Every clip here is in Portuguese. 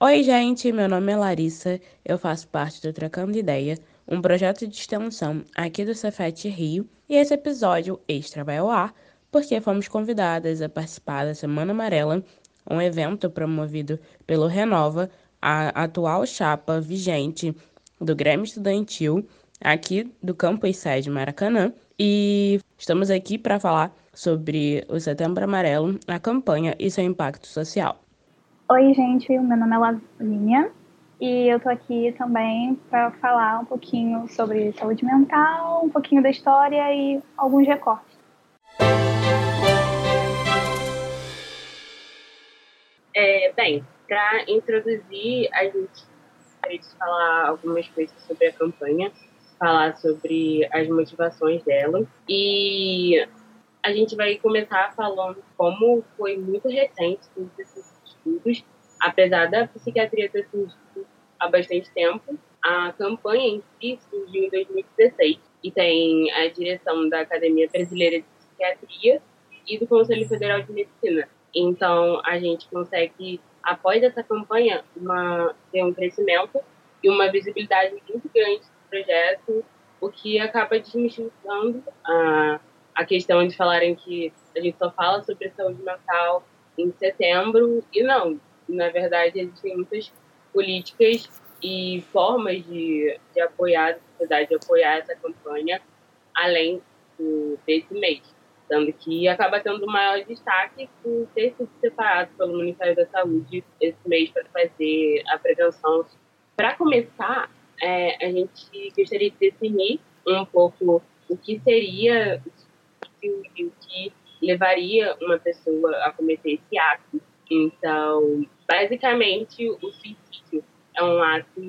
Oi, gente, meu nome é Larissa, eu faço parte do Trocando Ideia, um projeto de extensão aqui do Cefet Rio, e esse episódio extra vai ao ar porque fomos convidadas a participar da Semana Amarela, um evento promovido pelo Renova, a atual chapa vigente do Grêmio Estudantil aqui do campus sede Maracanã, e estamos aqui para falar sobre o Setembro Amarelo, a campanha e seu impacto social. Oi, gente, meu nome é Lavínia e eu tô aqui também para falar um pouquinho sobre saúde mental, um pouquinho da história e alguns recortes. É, bem, para introduzir, a gente de falar algumas coisas sobre a campanha, falar sobre as motivações dela e a gente vai começar falando como foi muito recente estudos, apesar da psiquiatria ter surgido há bastante tempo. A campanha em si surgiu em 2016 e tem a direção da Academia Brasileira de Psiquiatria e do Conselho Federal de Medicina. Então, a gente consegue, após essa campanha, uma, ter um crescimento e uma visibilidade muito grande do projeto, o que acaba desmistificando a a questão de falarem que a gente só fala sobre saúde mental em setembro, e não. Na verdade, existem muitas políticas e formas de, de apoiar a sociedade, de apoiar essa campanha, além do, desse mês. Tanto que acaba tendo maior destaque por ter sido separado pelo Ministério da Saúde esse mês para fazer a prevenção. Para começar, é, a gente gostaria de definir um pouco o que seria o que levaria uma pessoa a cometer esse ato. Então, basicamente, o suicídio é um ato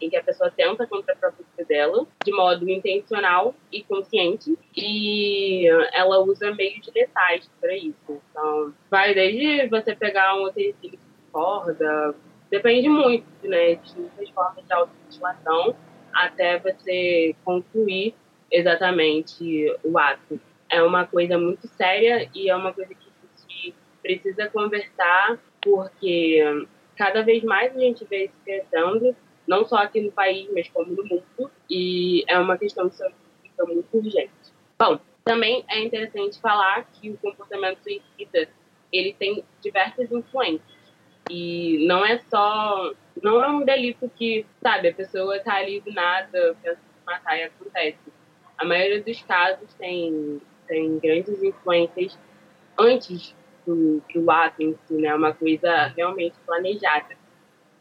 em que a pessoa tenta contra a própria vida dela, de modo intencional e consciente, e ela usa meios letais para isso. Então, vai desde você pegar um utensílio de corda, depende muito, né, de muitas formas de automutilação, até você concluir exatamente o ato é uma coisa muito séria e é uma coisa que a gente precisa conversar, porque cada vez mais a gente vê isso crescendo, não só aqui no país, mas como no mundo, e é uma questão que fica muito urgente. Bom, também é interessante falar que o comportamento suicida ele tem diversas influências e não é só não é um delito que sabe a pessoa tá ali do nada pensa em matar e acontece a maioria dos casos tem tem grandes influências antes do, do ato em si, né? Uma coisa realmente planejada.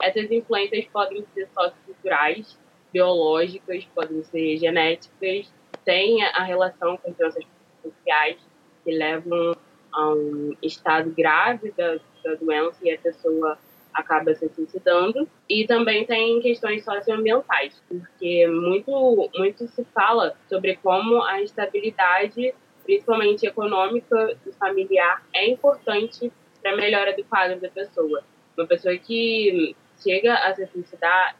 Essas influências podem ser socioculturais, biológicas, podem ser genéticas, tem a relação com doenças sociais que levam a um estado grave da, da doença e a pessoa acaba se suicidando. E também tem questões socioambientais, porque muito, muito se fala sobre como a estabilidade principalmente econômica e familiar, é importante para a melhora do quadro da pessoa. Uma pessoa que chega a se suicidar,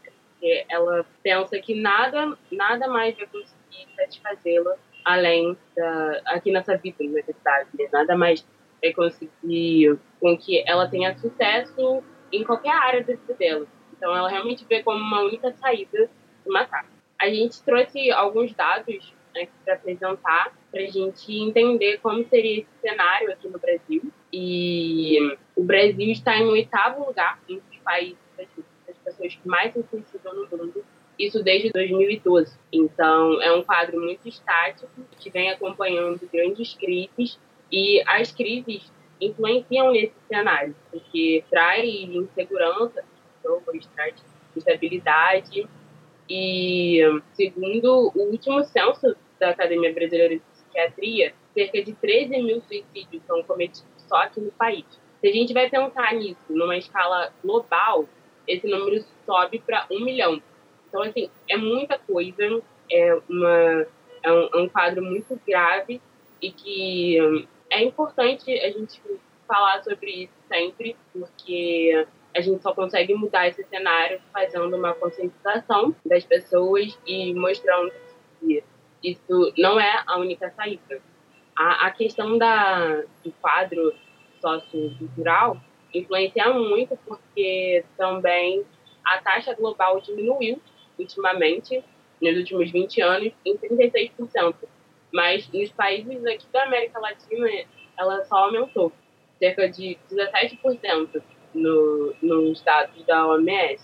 ela pensa que nada, nada mais vai conseguir satisfazê-la além da aqui nessa vida, na verdade, né? nada mais vai conseguir com que ela tenha sucesso em qualquer área da vida dela. Então, ela realmente vê como uma única saída se matar. A gente trouxe alguns dados né, para apresentar, para a gente entender como seria esse cenário aqui no Brasil. E o Brasil está em oitavo lugar entre os países das pessoas que mais se suicidam no mundo, isso desde 2012. Então, é um quadro muito estático que vem acompanhando grandes crises e as crises influenciam nesse cenário, porque traz insegurança, traz instabilidade e, segundo o último censo da Academia Brasileira de Psiquiatria, cerca de 13 mil suicídios são cometidos só aqui no país. Se a gente vai pensar nisso numa escala global, esse número sobe para um milhão. Então, assim, é muita coisa, é, uma, é, um, é um quadro muito grave e que hum, é importante a gente falar sobre isso sempre, porque a gente só consegue mudar esse cenário fazendo uma conscientização das pessoas e mostrando que isso não é a única saída. A, a questão da, do quadro sociocultural, influenciar muito porque também a taxa global diminuiu ultimamente, nos últimos 20 anos, em 36%. Mas nos países aqui da América Latina, ela só aumentou, cerca de 17% no, nos dados da OMS.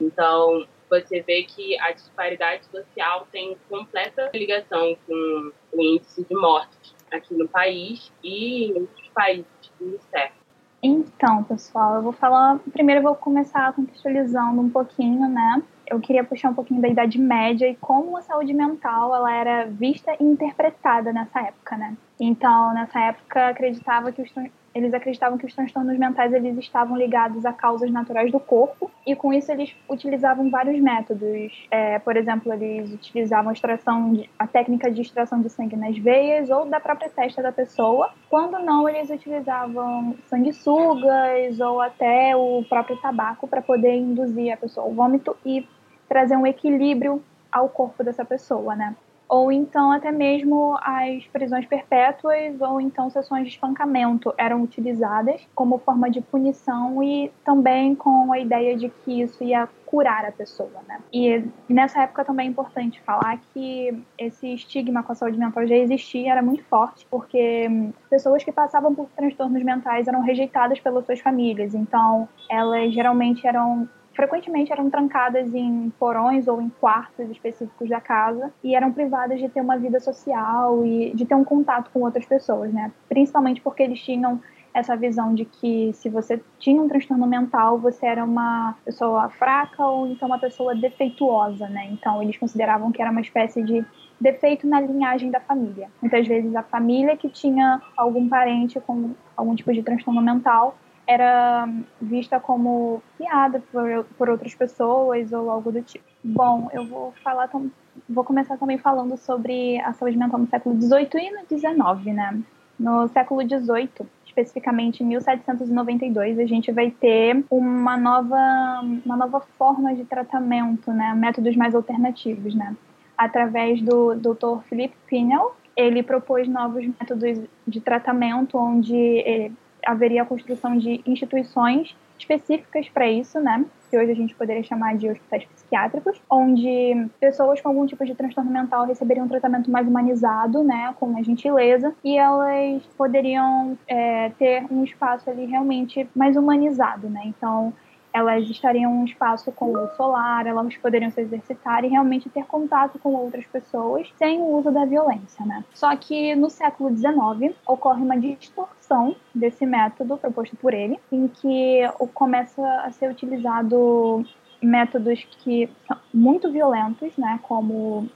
Então, você vê que a disparidade social tem completa ligação com o índice de mortes aqui no país e em outros países do século. Então, pessoal, eu vou falar. Primeiro, eu vou começar contextualizando um pouquinho, né? Eu queria puxar um pouquinho da Idade Média e como a saúde mental ela era vista e interpretada nessa época, né? Então, nessa época, acreditava que os eles acreditavam que os transtornos mentais eles estavam ligados a causas naturais do corpo e com isso eles utilizavam vários métodos. É, por exemplo, eles utilizavam a, extração de, a técnica de extração de sangue nas veias ou da própria testa da pessoa. Quando não, eles utilizavam sanguessugas ou até o próprio tabaco para poder induzir a pessoa ao vômito e trazer um equilíbrio ao corpo dessa pessoa, né? Ou então até mesmo as prisões perpétuas ou então sessões de espancamento eram utilizadas como forma de punição e também com a ideia de que isso ia curar a pessoa, né? E nessa época também é importante falar que esse estigma com a saúde mental já existia, era muito forte, porque pessoas que passavam por transtornos mentais eram rejeitadas pelas suas famílias, então elas geralmente eram frequentemente eram trancadas em porões ou em quartos específicos da casa e eram privadas de ter uma vida social e de ter um contato com outras pessoas, né? Principalmente porque eles tinham essa visão de que se você tinha um transtorno mental, você era uma pessoa fraca ou então uma pessoa defeituosa, né? Então eles consideravam que era uma espécie de defeito na linhagem da família. Muitas vezes a família que tinha algum parente com algum tipo de transtorno mental era vista como piada por, por outras pessoas ou algo do tipo. Bom, eu vou falar vou começar também falando sobre a saúde mental no século XVIII e no XIX, né? No século XVIII, especificamente em 1792, a gente vai ter uma nova, uma nova forma de tratamento, né? Métodos mais alternativos, né? Através do Dr. Philip Pinel, ele propôs novos métodos de tratamento, onde ele, haveria a construção de instituições específicas para isso, né? Que hoje a gente poderia chamar de hospitais psiquiátricos, onde pessoas com algum tipo de transtorno mental receberiam um tratamento mais humanizado, né? Com a gentileza, e elas poderiam é, ter um espaço ali realmente mais humanizado, né? Então, elas estariam em um espaço com luz solar, elas poderiam se exercitar e realmente ter contato com outras pessoas sem o uso da violência, né? Só que no século XIX ocorre uma distorção desse método proposto por ele, em que começa a ser utilizado métodos que são muito violentos, né, como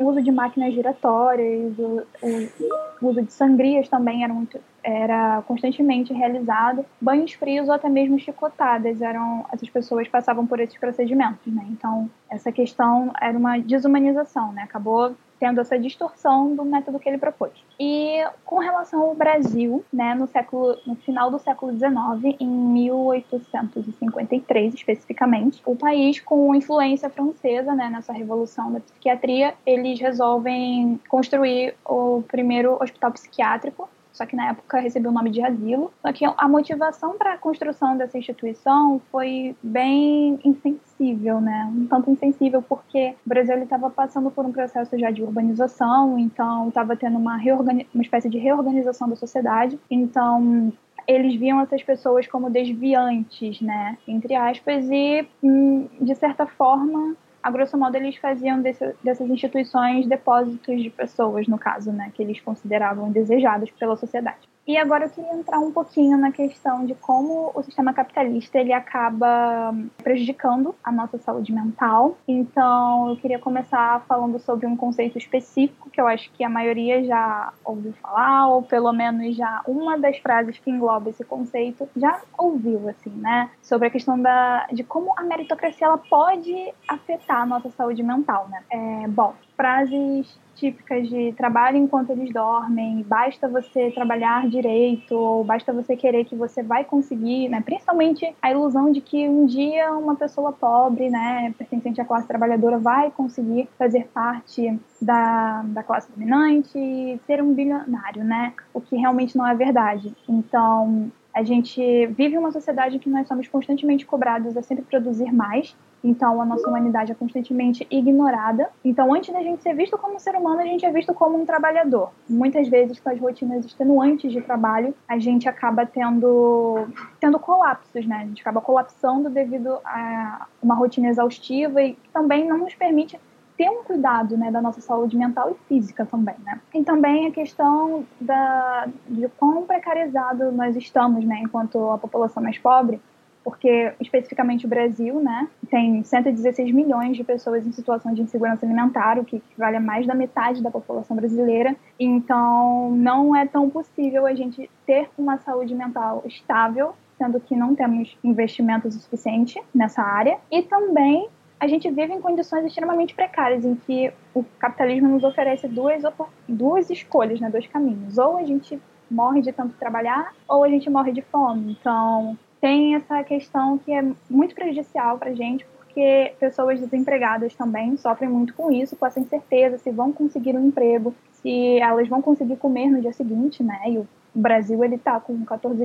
o uso de máquinas giratórias, o, o, uso de sangrias também era, muito, era constantemente realizado, banhos frios ou até mesmo chicotadas eram essas pessoas passavam por esses procedimentos, né? Então essa questão era uma desumanização, né? Acabou tendo essa distorção do método que ele propôs. E com relação ao Brasil, né, no século, no final do século XIX, em 1853 especificamente, o país com influência francesa, né, nessa revolução da psiquiatria, eles resolvem construir o primeiro hospital psiquiátrico só que na época recebeu o nome de asilo. Só que a motivação para a construção dessa instituição foi bem insensível, né? Um tanto insensível porque o Brasil estava passando por um processo já de urbanização, então estava tendo uma, uma espécie de reorganização da sociedade. Então eles viam essas pessoas como desviantes, né, entre aspas, e hum, de certa forma a grosso modo, eles faziam desse, dessas instituições depósitos de pessoas, no caso, né, que eles consideravam desejados pela sociedade. E agora eu queria entrar um pouquinho na questão de como o sistema capitalista ele acaba prejudicando a nossa saúde mental. Então, eu queria começar falando sobre um conceito específico que eu acho que a maioria já ouviu falar, ou pelo menos já uma das frases que engloba esse conceito já ouviu, assim, né? Sobre a questão da, de como a meritocracia ela pode afetar a nossa saúde mental, né? É, bom, frases típicas de trabalho enquanto eles dormem, basta você trabalhar direito, ou basta você querer que você vai conseguir, né? Principalmente a ilusão de que um dia uma pessoa pobre, né, pertencente à classe trabalhadora, vai conseguir fazer parte da, da classe dominante e ser um bilionário, né? O que realmente não é verdade. Então, A gente vive uma sociedade em que nós somos constantemente cobrados a sempre produzir mais, então a nossa humanidade é constantemente ignorada. Então, antes da gente ser visto como um ser humano, a gente é visto como um trabalhador. Muitas vezes, com as rotinas extenuantes de trabalho, a gente acaba tendo, tendo colapsos, né? A gente acaba colapsando devido a uma rotina exaustiva e também não nos permite ter um cuidado né, da nossa saúde mental e física também, né? E também a questão da, de quão precarizado nós estamos, né, enquanto a população mais pobre, porque especificamente o Brasil, né, tem 116 milhões de pessoas em situação de insegurança alimentar, o que vale a mais da metade da população brasileira. Então, não é tão possível a gente ter uma saúde mental estável, sendo que não temos investimentos o suficiente nessa área, e também a gente vive em condições extremamente precárias, em que o capitalismo nos oferece duas, duas escolhas, né, dois caminhos. Ou a gente morre de tanto trabalhar, ou a gente morre de fome. Então, tem essa questão que é muito prejudicial para a gente, porque pessoas desempregadas também sofrem muito com isso, com essa incerteza se vão conseguir um emprego, se elas vão conseguir comer no dia seguinte, né? E o Brasil ele está com 14,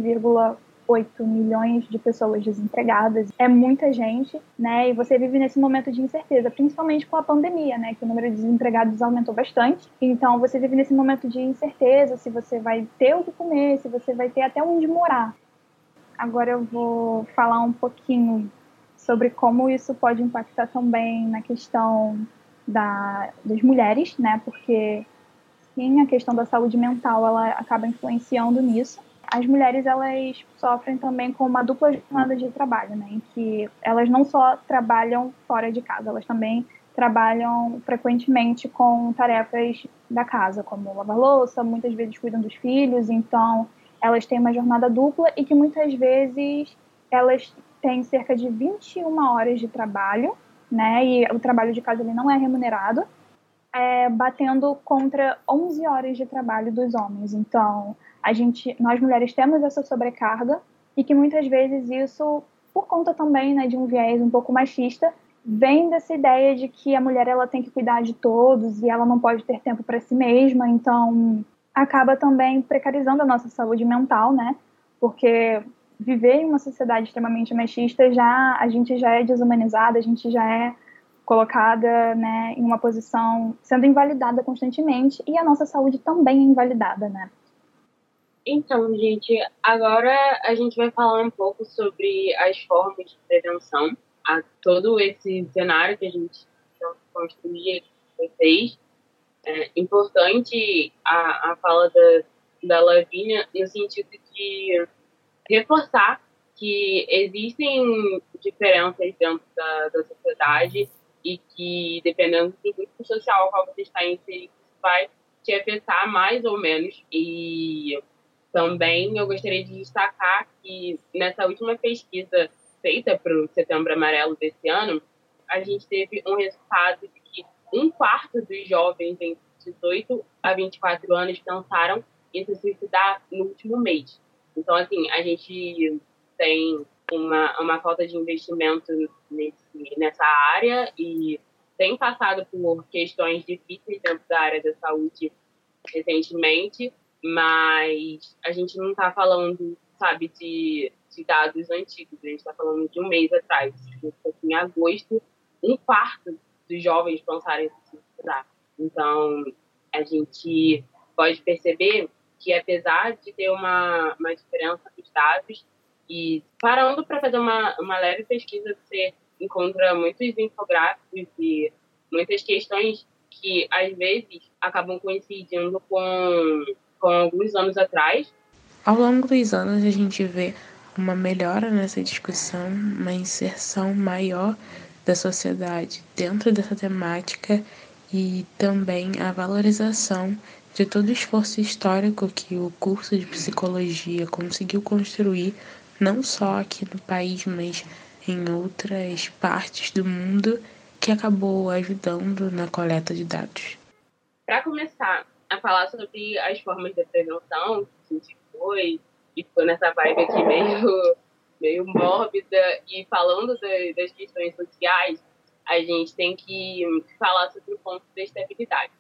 8 milhões de pessoas desempregadas. É muita gente, né? E você vive nesse momento de incerteza, principalmente com a pandemia, né? Que o número de desempregados aumentou bastante. Então você vive nesse momento de incerteza se você vai ter o que comer, se você vai ter até onde morar. Agora eu vou falar um pouquinho sobre como isso pode impactar também na questão da, das mulheres, né? Porque sim, a questão da saúde mental ela acaba influenciando nisso. As mulheres elas sofrem também com uma dupla jornada de trabalho, né, em que elas não só trabalham fora de casa, elas também trabalham frequentemente com tarefas da casa, como lavar louça, muitas vezes cuidam dos filhos, então elas têm uma jornada dupla e que muitas vezes elas têm cerca de 21 horas de trabalho, né, e o trabalho de casa ele não é remunerado, é, batendo contra 11 horas de trabalho dos homens. Então, a gente, nós mulheres temos essa sobrecarga e que muitas vezes isso, por conta também né, de um viés um pouco machista, vem dessa ideia de que a mulher ela tem que cuidar de todos e ela não pode ter tempo para si mesma, então acaba também precarizando a nossa saúde mental, né? Porque viver em uma sociedade extremamente machista já a gente já é desumanizada, a gente já é colocada né, em uma posição sendo invalidada constantemente e a nossa saúde também é invalidada, né? Então, gente, agora a gente vai falar um pouco sobre as formas de prevenção a todo esse cenário que a gente construiu aqui com vocês. É importante a, a fala da, da Lavínia no sentido de reforçar que existem diferenças dentro da, da sociedade e que, dependendo do grupo social ao qual você está inserido, vai te afetar mais ou menos. E também eu gostaria de destacar que nessa última pesquisa feita para o Setembro Amarelo desse ano, a gente teve um resultado um quarto dos jovens entre 18 a 24 anos pensaram em se suicidar no último mês. Então, assim, a gente tem uma, uma falta de investimento nesse, nessa área e tem passado por questões difíceis dentro da área da saúde recentemente, mas a gente não está falando, sabe, de, de dados antigos, a gente está falando de um mês atrás. Em agosto, um quarto dos jovens pensaram em suicidar. Então, a gente pode perceber que, apesar de ter uma, uma diferença dos dados, e parando para fazer uma, uma leve pesquisa, você encontra muitos infográficos e muitas questões que, às vezes, acabam coincidindo com com alguns anos atrás. Ao longo dos anos, a gente vê uma melhora nessa discussão, uma inserção maior da sociedade dentro dessa temática e também a valorização de todo o esforço histórico que o curso de psicologia conseguiu construir, não só aqui no país, mas em outras partes do mundo, que acabou ajudando na coleta de dados. Para começar, a falar sobre as formas de prevenção que a gente foi, e ficou nessa vibe aqui meio, meio mórbida, e falando de, das questões sociais, a gente tem que falar sobre o ponto da estabilidade.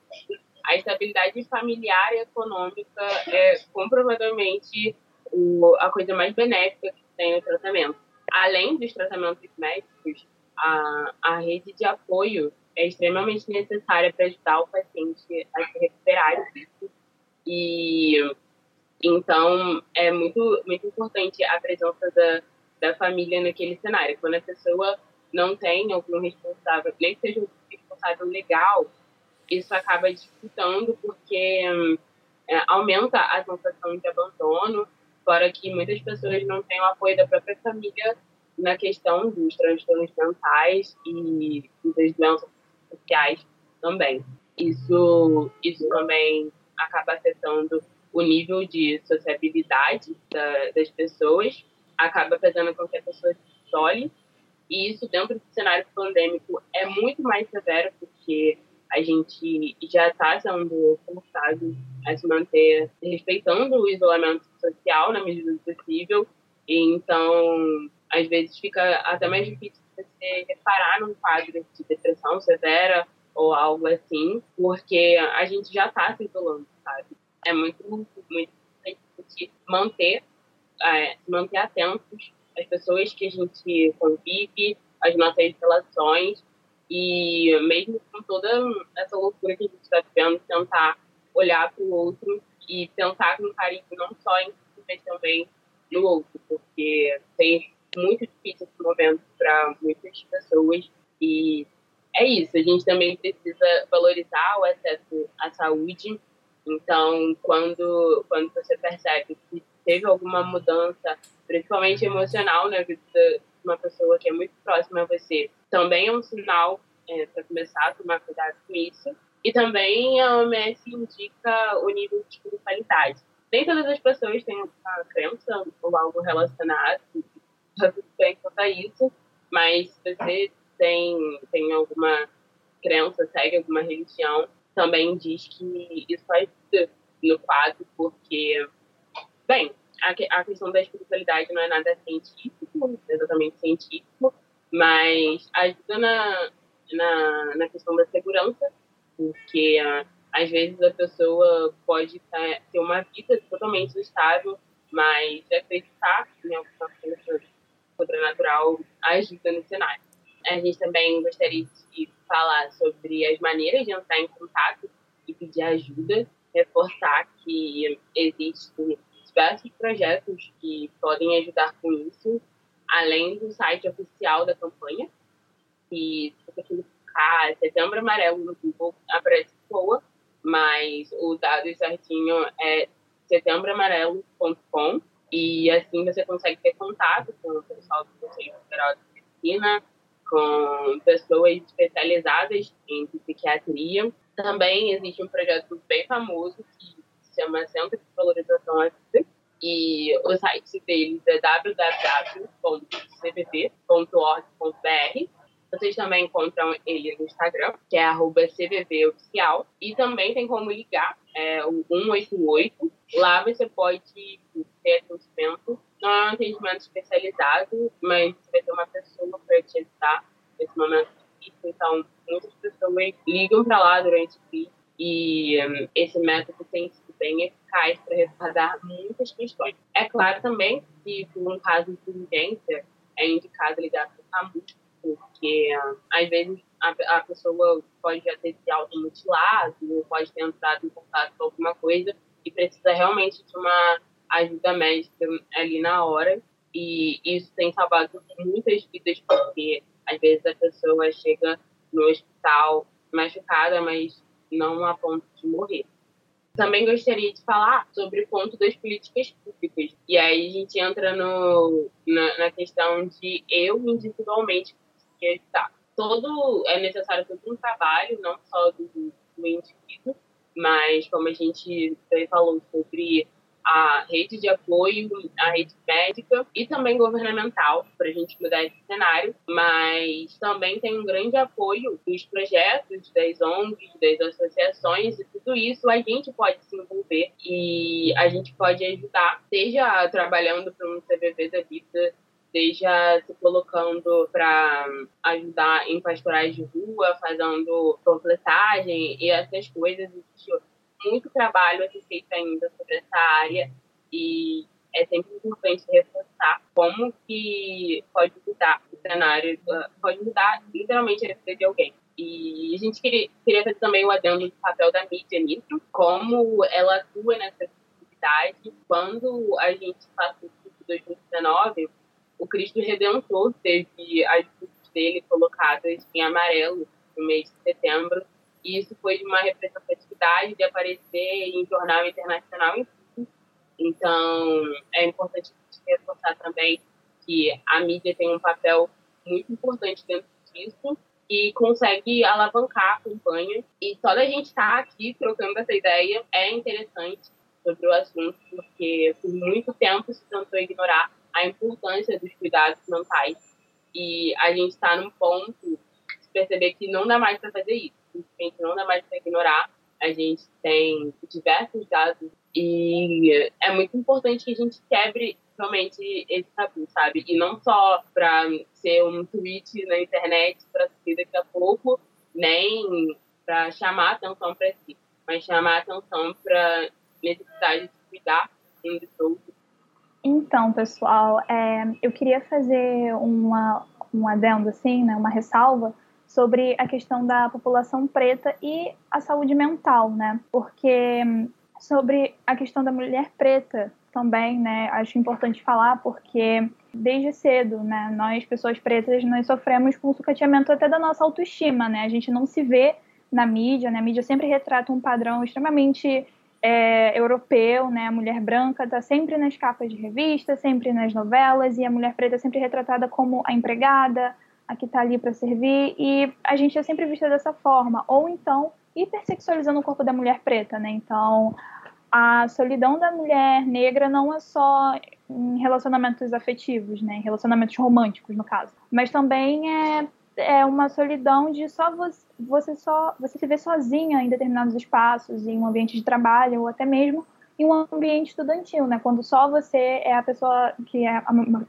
A estabilidade familiar e econômica é comprovadamente o, a coisa mais benéfica que tem no tratamento. Além dos tratamentos médicos, a, a rede de apoio é extremamente necessária para ajudar o paciente a se recuperar disso. E então é muito, muito importante a presença da, da família naquele cenário. Quando a pessoa não tem algum responsável, nem que seja um responsável legal, isso acaba dificultando porque é, aumenta a sensação de abandono, fora que muitas pessoas não têm o apoio da própria família na questão dos transtornos mentais e das doenças sociais também. Isso, isso também acaba afetando o nível de sociabilidade da, das pessoas, acaba fazendo com que a pessoa se isole, e isso dentro do cenário pandêmico é muito mais severo, porque a gente já está sendo forçado a se manter respeitando o isolamento social na medida do possível, e então às vezes fica até mais difícil você reparar num quadro de depressão severa ou algo assim, porque a gente já está se isolando, sabe? É muito, muito importante manter, é, manter atentos às pessoas que a gente convive, às nossas relações, e mesmo com toda essa loucura que a gente está vivendo, tentar olhar para o outro e pensar com carinho não só em si, mas também no outro, porque tem muito difícil esse momento para muitas pessoas e é isso, a gente também precisa valorizar o acesso à saúde. Então, quando, quando você percebe que teve alguma mudança, principalmente emocional, na vida de uma pessoa que é muito próxima a você, também é um sinal é, para começar a tomar cuidado com isso. E também a OMS indica o nível de espiritualidade. Nem todas as pessoas têm uma crença ou algo relacionado, tá tudo bem quanto a isso, mas se você tem, tem alguma crença, segue alguma religião, também diz que isso ajuda no quadro, porque, bem, a, questão da espiritualidade não é nada científico, exatamente científico, mas ajuda na, na, na questão da segurança, porque às vezes a pessoa pode ter uma vida totalmente estável, mas acreditar em alguma coisa sobrenatural ajuda no cenário. A gente também gostaria de falar sobre as maneiras de entrar em contato e pedir ajuda, reforçar que existem diversos projetos que podem ajudar com isso, além do site oficial da campanha, que se você clicar Setembro Amarelo no Google, aparece boa, mas o dado certinho é setembroamarelo.com e assim você consegue ter contato com o pessoal do Conselho Federal de Medicina, com pessoas especializadas em psiquiatria. Também existe um projeto bem famoso que se chama Centro de Valorização à Vida, e o site deles é www.cvv.org.br. Vocês também encontram ele no Instagram, que é CVVOficial. E também tem como ligar, é o 188. Lá você pode ter atendimento. Não é um atendimento especializado, mas você vai ter uma pessoa para te ajudar nesse momento difícil. Então, muitas pessoas ligam para lá durante o dia. E um, esse método tem sido bem eficaz para respaldar muitas questões. É claro também que, por um caso de urgência, é indicado ligar para o SAMU, porque um, às vezes a, a, pessoa pode já ter se automutilado, ou pode ter entrado em contato com alguma coisa e precisa realmente de uma ajuda médica ali na hora. E isso tem salvado muitas vidas, porque às vezes a pessoa chega no hospital machucada, mas não a ponto de morrer. Também gostaria de falar sobre o ponto das políticas públicas. E aí a gente entra no, na, na questão de eu individualmente conseguir ajudar. Todo, é necessário todo um trabalho, não só do, do indivíduo, mas como a gente falou sobre a rede de apoio, a rede médica e também governamental para a gente mudar esse cenário, mas também tem um grande apoio dos projetos, das ONGs, das associações e tudo isso a gente pode se envolver e a gente pode ajudar, seja trabalhando para um CVV da vida, seja se colocando para ajudar em pastorais de rua, fazendo completagem e essas coisas. Existe muito trabalho a ser feito ainda sobre essa área e é sempre importante reforçar como que pode mudar o cenário, ah, pode mudar literalmente a vida de alguém. E a gente queria, queria fazer também o adendo do papel da mídia nisso, como ela atua nessa atividade. Quando a gente passou de 2019, o Cristo Redentor teve as luzes dele colocadas em amarelo no mês de setembro. E isso foi de uma representatividade de aparecer em jornal internacional então, é importante reforçar também que a mídia tem um papel muito importante dentro disso e consegue alavancar a campanha. E só da gente estar tá aqui trocando essa ideia é interessante sobre o assunto, porque por muito tempo se tentou ignorar a importância dos cuidados mentais. E a gente está num ponto de perceber que não dá mais para fazer isso, simplesmente não dá mais para ignorar. A gente tem diversos dados e é muito importante que a gente quebre realmente esse tabu, sabe? E não só para ser um tweet na internet para seguir daqui a pouco, nem para chamar atenção para si, mas chamar atenção para necessidade de cuidar um dos outros. Então, pessoal, é, eu queria fazer uma, um adendo, assim, né, uma ressalva sobre a questão da população preta e a saúde mental, né? Porque sobre a questão da mulher preta também, né? Acho importante falar porque desde cedo, né, nós pessoas pretas nós sofremos com o sucateamento até da nossa autoestima, né? A gente não se vê na mídia, né? A mídia sempre retrata um padrão extremamente é, europeu, né? A mulher branca está sempre nas capas de revista, sempre nas novelas e a mulher preta é sempre retratada como a empregada, a que está ali para servir e a gente é sempre vista dessa forma. Ou então hipersexualizando o corpo da mulher preta, né? Então, a solidão da mulher negra não é só em relacionamentos afetivos, né? Em relacionamentos românticos, no caso. Mas também é, é uma solidão de só você, você só você se ver sozinha em determinados espaços, em um ambiente de trabalho ou até mesmo em um ambiente estudantil, né? Quando só você é a pessoa que é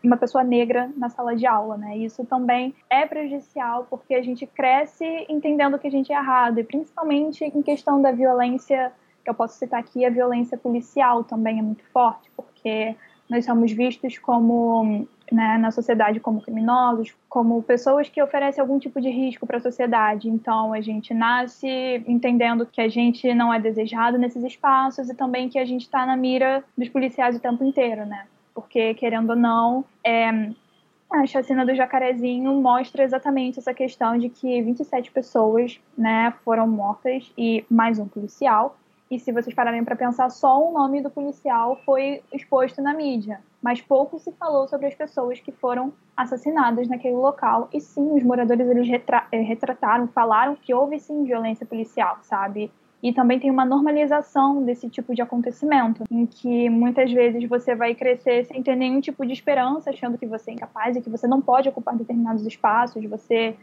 uma pessoa negra na sala de aula, né? Isso também é prejudicial porque a gente cresce entendendo que a gente é errado e principalmente em questão da violência, que eu posso citar aqui, a violência policial também é muito forte, porque nós somos vistos como né, na sociedade como criminosos, como pessoas que oferecem algum tipo de risco para a sociedade. Então, a gente nasce entendendo que a gente não é desejado nesses espaços e também que a gente está na mira dos policiais o tempo inteiro, né? Porque, querendo ou não, é, a chacina do Jacarezinho mostra exatamente essa questão de que 27 pessoas né, foram mortas e mais um policial. E se vocês pararem para pensar, só o nome do policial foi exposto na mídia, mas pouco se falou sobre as pessoas que foram assassinadas naquele local. E sim, os moradores eles retra eh, retrataram, falaram que houve sim violência policial, sabe? E também tem uma normalização desse tipo de acontecimento, em que muitas vezes você vai crescer sem ter nenhum tipo de esperança, achando que você é incapaz e que você não pode ocupar determinados espaços, você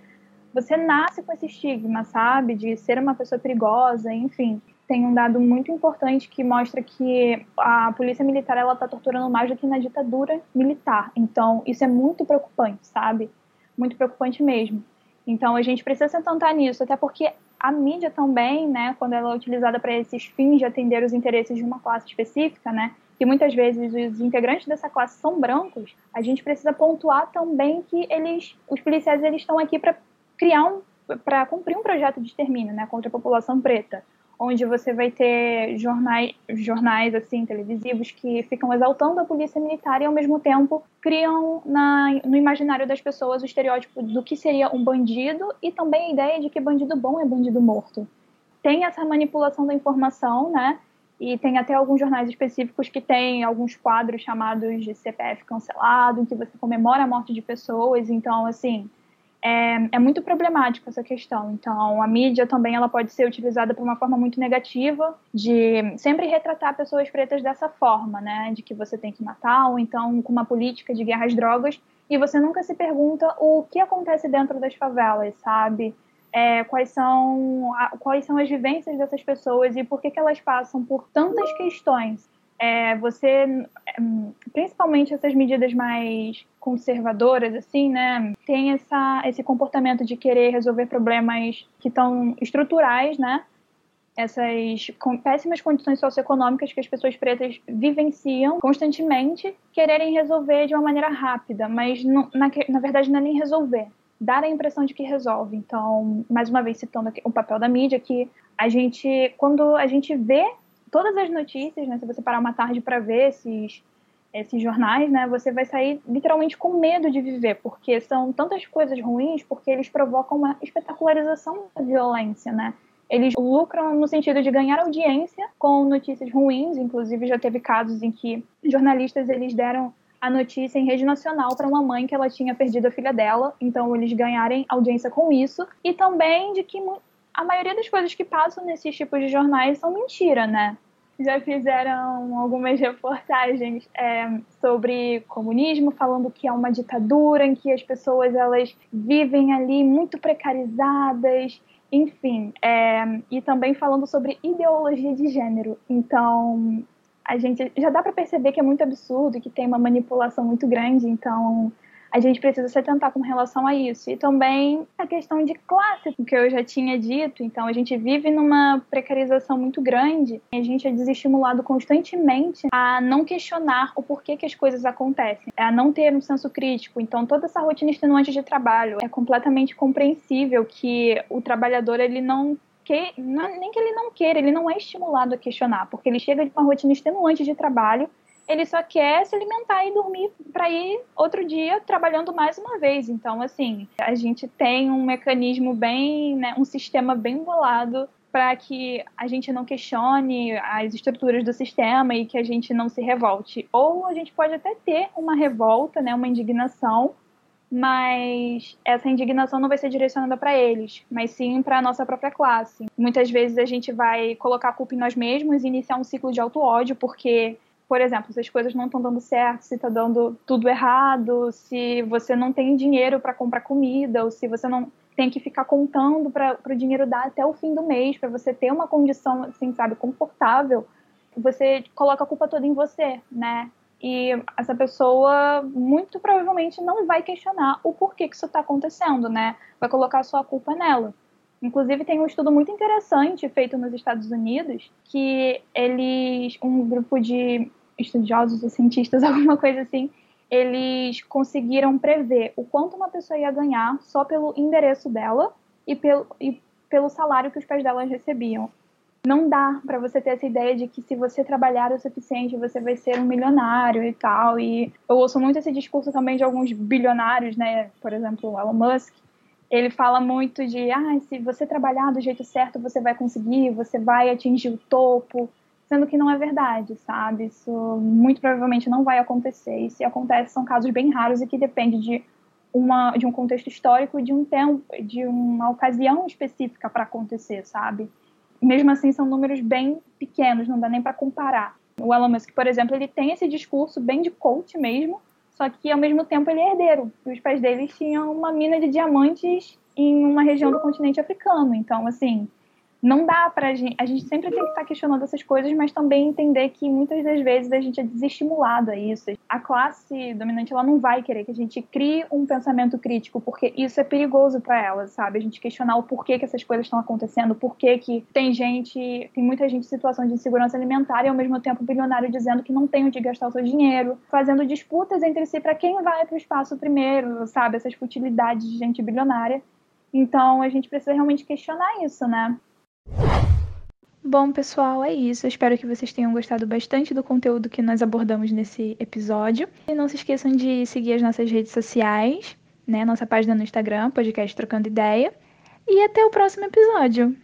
você nasce com esse estigma, sabe, de ser uma pessoa perigosa, enfim tem um dado muito importante que mostra que a polícia militar ela está torturando mais do que na ditadura militar. Então, isso é muito preocupante, sabe? Muito preocupante mesmo. Então, a gente precisa se atentar nisso, até porque a mídia também, né, quando ela é utilizada para esses fins de atender os interesses de uma classe específica, né, que muitas vezes os integrantes dessa classe são brancos, a gente precisa pontuar também que eles, os policiais, eles estão aqui para criar um, para cumprir um projeto de extermínio, né, contra a população preta onde você vai ter jornais, jornais assim televisivos que ficam exaltando a polícia militar e ao mesmo tempo criam na, no imaginário das pessoas o estereótipo do que seria um bandido e também a ideia de que bandido bom é bandido morto. Tem essa manipulação da informação, né? E tem até alguns jornais específicos que têm alguns quadros chamados de CPF cancelado, em que você comemora a morte de pessoas. Então, assim, é, é muito problemática essa questão. Então, a mídia também ela pode ser utilizada por uma forma muito negativa, de sempre retratar pessoas pretas dessa forma, né? De que você tem que matar, ou então com uma política de guerra às drogas, e você nunca se pergunta o que acontece dentro das favelas, sabe? É, quais, são, quais são as vivências dessas pessoas e por que, que elas passam por tantas questões é, você, principalmente essas medidas mais conservadoras, assim, né, tem essa, esse comportamento de querer resolver problemas que estão estruturais, né, essas péssimas condições socioeconômicas que as pessoas pretas vivenciam constantemente, quererem resolver de uma maneira rápida, mas não, na, na verdade não é nem resolver, dar a impressão de que resolve. Então, mais uma vez citando o papel da mídia, que a gente, quando a gente vê todas as notícias, né, se você parar uma tarde para ver esses esses jornais, né, você vai sair literalmente com medo de viver, porque são tantas coisas ruins, porque eles provocam uma espetacularização da violência, né? Eles lucram no sentido de ganhar audiência com notícias ruins, inclusive já teve casos em que jornalistas eles deram a notícia em rede nacional para uma mãe que ela tinha perdido a filha dela, então eles ganharem audiência com isso, e também de que a maioria das coisas que passam nesses tipos de jornais são mentira, né? já fizeram algumas reportagens é, sobre comunismo, falando que é uma ditadura em que as pessoas elas vivem ali muito precarizadas, enfim, é, e também falando sobre ideologia de gênero. Então, a gente já dá para perceber que é muito absurdo, que tem uma manipulação muito grande. Então, a gente precisa se atentar com relação a isso. E também a questão de classe, que eu já tinha dito. Então, a gente vive numa precarização muito grande. A gente é desestimulado constantemente a não questionar o porquê que as coisas acontecem, a não ter um senso crítico. Então, toda essa rotina extenuante de trabalho é completamente compreensível que o trabalhador ele não que, nem que ele não queira, ele não é estimulado a questionar, porque ele chega de uma rotina extenuante de trabalho ele só quer se alimentar e dormir para ir outro dia trabalhando mais uma vez. Então, assim, a gente tem um mecanismo bem, né, um sistema bem bolado para que a gente não questione as estruturas do sistema e que a gente não se revolte. Ou a gente pode até ter uma revolta, né, uma indignação, mas essa indignação não vai ser direcionada para eles, mas sim para a nossa própria classe. Muitas vezes a gente vai colocar a culpa em nós mesmos e iniciar um ciclo de auto-ódio, porque por exemplo, se as coisas não estão dando certo, se está dando tudo errado, se você não tem dinheiro para comprar comida, ou se você não tem que ficar contando para o dinheiro dar até o fim do mês, para você ter uma condição, assim, sabe, confortável, você coloca a culpa toda em você, né? E essa pessoa muito provavelmente não vai questionar o porquê que isso está acontecendo, né? Vai colocar a sua culpa nela. Inclusive tem um estudo muito interessante feito nos Estados Unidos que eles, um grupo de estudiosos ou cientistas, alguma coisa assim, eles conseguiram prever o quanto uma pessoa ia ganhar só pelo endereço dela e pelo, e pelo salário que os pais dela recebiam. Não dá para você ter essa ideia de que se você trabalhar o suficiente você vai ser um milionário e tal. E eu ouço muito esse discurso também de alguns bilionários, né? Por exemplo, o Elon Musk. Ele fala muito de, ah, se você trabalhar do jeito certo você vai conseguir, você vai atingir o topo sendo que não é verdade, sabe? Isso muito provavelmente não vai acontecer. E se acontece, são casos bem raros e que depende de uma de um contexto histórico, de um tempo, de uma ocasião específica para acontecer, sabe? Mesmo assim, são números bem pequenos, não dá nem para comparar. O Elon Musk, por exemplo, ele tem esse discurso bem de coach mesmo, só que ao mesmo tempo ele é herdeiro. Os pais dele tinham uma mina de diamantes em uma região do continente africano. Então, assim, não dá pra gente. A gente sempre tem que estar questionando essas coisas, mas também entender que muitas das vezes a gente é desestimulado a isso. A classe dominante ela não vai querer que a gente crie um pensamento crítico, porque isso é perigoso para ela, sabe? A gente questionar o porquê que essas coisas estão acontecendo, porquê que tem gente, tem muita gente em situação de insegurança alimentar e ao mesmo tempo bilionário dizendo que não tem onde gastar o seu dinheiro, fazendo disputas entre si para quem vai para o espaço primeiro, sabe? Essas futilidades de gente bilionária. Então a gente precisa realmente questionar isso, né? Bom, pessoal, é isso. Eu espero que vocês tenham gostado bastante do conteúdo que nós abordamos nesse episódio. E não se esqueçam de seguir as nossas redes sociais, né? Nossa página no Instagram, podcast Trocando Ideia. E até o próximo episódio.